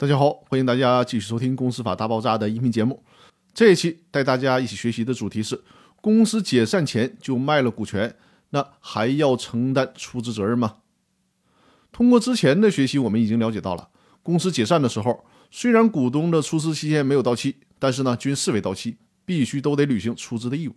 大家好，欢迎大家继续收听《公司法大爆炸》的音频节目。这一期带大家一起学习的主题是：公司解散前就卖了股权，那还要承担出资责任吗？通过之前的学习，我们已经了解到了，公司解散的时候，虽然股东的出资期限没有到期，但是呢，均视为到期，必须都得履行出资的义务。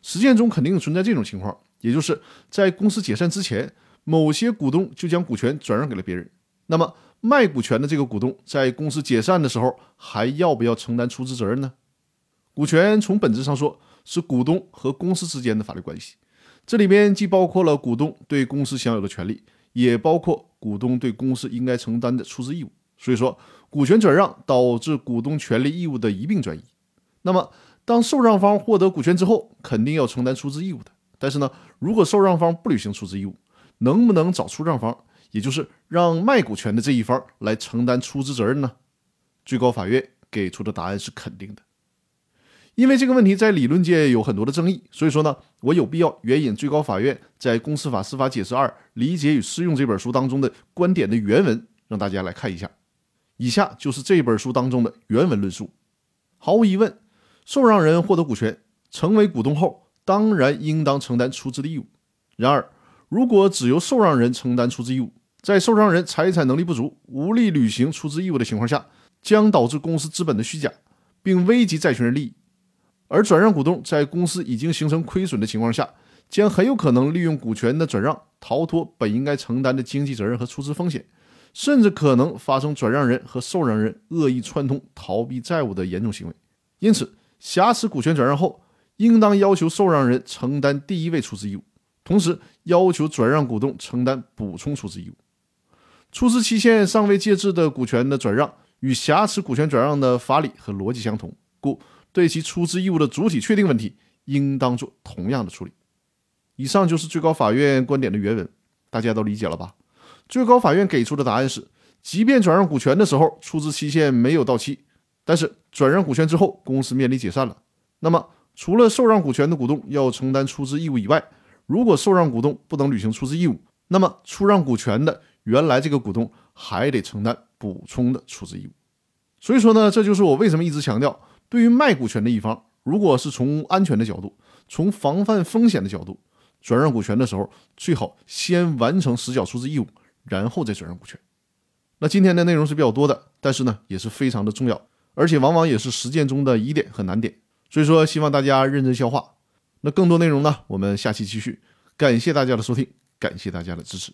实践中肯定存在这种情况，也就是在公司解散之前，某些股东就将股权转让给了别人，那么。卖股权的这个股东在公司解散的时候，还要不要承担出资责任呢？股权从本质上说是股东和公司之间的法律关系，这里面既包括了股东对公司享有的权利，也包括股东对公司应该承担的出资义务。所以说，股权转让导致股东权利义务的一并转移。那么，当受让方获得股权之后，肯定要承担出资义务的。但是呢，如果受让方不履行出资义务，能不能找出让方？也就是让卖股权的这一方来承担出资责任呢？最高法院给出的答案是肯定的。因为这个问题在理论界有很多的争议，所以说呢，我有必要援引最高法院在《公司法司法解释二理解与适用》这本书当中的观点的原文，让大家来看一下。以下就是这本书当中的原文论述。毫无疑问，受让人获得股权成为股东后，当然应当承担出资的义务。然而，如果只由受让人承担出资义务，在受让人财产能力不足、无力履行出资义务的情况下，将导致公司资本的虚假，并危及债权人利益；而转让股东在公司已经形成亏损的情况下，将很有可能利用股权的转让逃脱本应该承担的经济责任和出资风险，甚至可能发生转让人和受让人恶意串通逃避债务的严重行为。因此，瑕疵股权转让后，应当要求受让人承担第一位出资义务，同时要求转让股东承担补充出资义务。出资期限尚未届至的股权的转让，与瑕疵股权转让的法理和逻辑相同，故对其出资义务的主体确定问题，应当做同样的处理。以上就是最高法院观点的原文，大家都理解了吧？最高法院给出的答案是：即便转让股权的时候出资期限没有到期，但是转让股权之后，公司面临解散了，那么除了受让股权的股东要承担出资义务以外，如果受让股东不能履行出资义务，那么出让股权的原来这个股东还得承担补充的出资义务，所以说呢，这就是我为什么一直强调，对于卖股权的一方，如果是从安全的角度，从防范风险的角度，转让股权的时候，最好先完成实缴出资义务，然后再转让股权。那今天的内容是比较多的，但是呢，也是非常的重要，而且往往也是实践中的疑点和难点，所以说希望大家认真消化。那更多内容呢，我们下期继续。感谢大家的收听，感谢大家的支持。